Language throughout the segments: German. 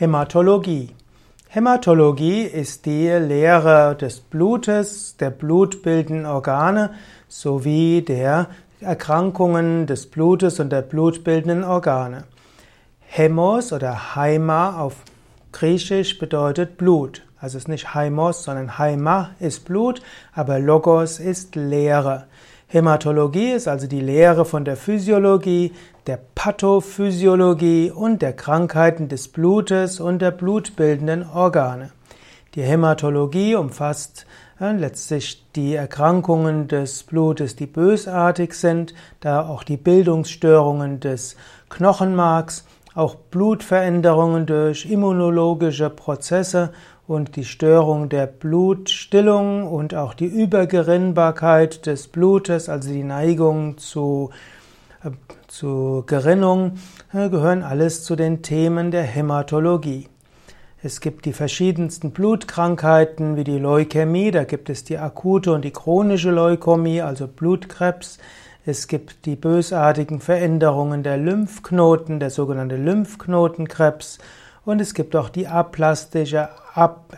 Hämatologie. Hämatologie ist die Lehre des Blutes, der blutbildenden Organe sowie der Erkrankungen des Blutes und der blutbildenden Organe. Hämos oder Haima auf Griechisch bedeutet Blut. Also es ist nicht Haimos, sondern Haima ist Blut, aber Logos ist Lehre. Hämatologie ist also die Lehre von der Physiologie, der Pathophysiologie und der Krankheiten des Blutes und der blutbildenden Organe. Die Hämatologie umfasst äh, letztlich die Erkrankungen des Blutes, die bösartig sind, da auch die Bildungsstörungen des Knochenmarks, auch Blutveränderungen durch immunologische Prozesse und die Störung der Blutstillung und auch die Übergerinnbarkeit des Blutes, also die Neigung zu, äh, zu Gerinnung, äh, gehören alles zu den Themen der Hämatologie. Es gibt die verschiedensten Blutkrankheiten wie die Leukämie, da gibt es die akute und die chronische Leukämie, also Blutkrebs. Es gibt die bösartigen Veränderungen der Lymphknoten, der sogenannte Lymphknotenkrebs und es gibt auch die aplastische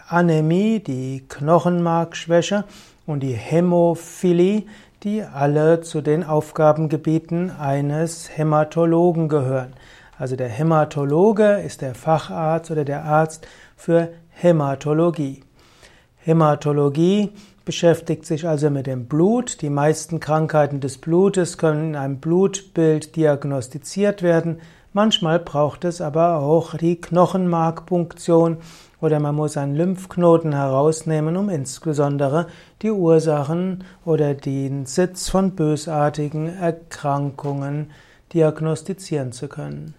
Anämie, die Knochenmarkschwäche und die Hämophilie, die alle zu den Aufgabengebieten eines Hämatologen gehören. Also der Hämatologe ist der Facharzt oder der Arzt für Hämatologie. Hämatologie beschäftigt sich also mit dem Blut. Die meisten Krankheiten des Blutes können in einem Blutbild diagnostiziert werden. Manchmal braucht es aber auch die Knochenmarkpunktion oder man muss einen Lymphknoten herausnehmen, um insbesondere die Ursachen oder den Sitz von bösartigen Erkrankungen diagnostizieren zu können.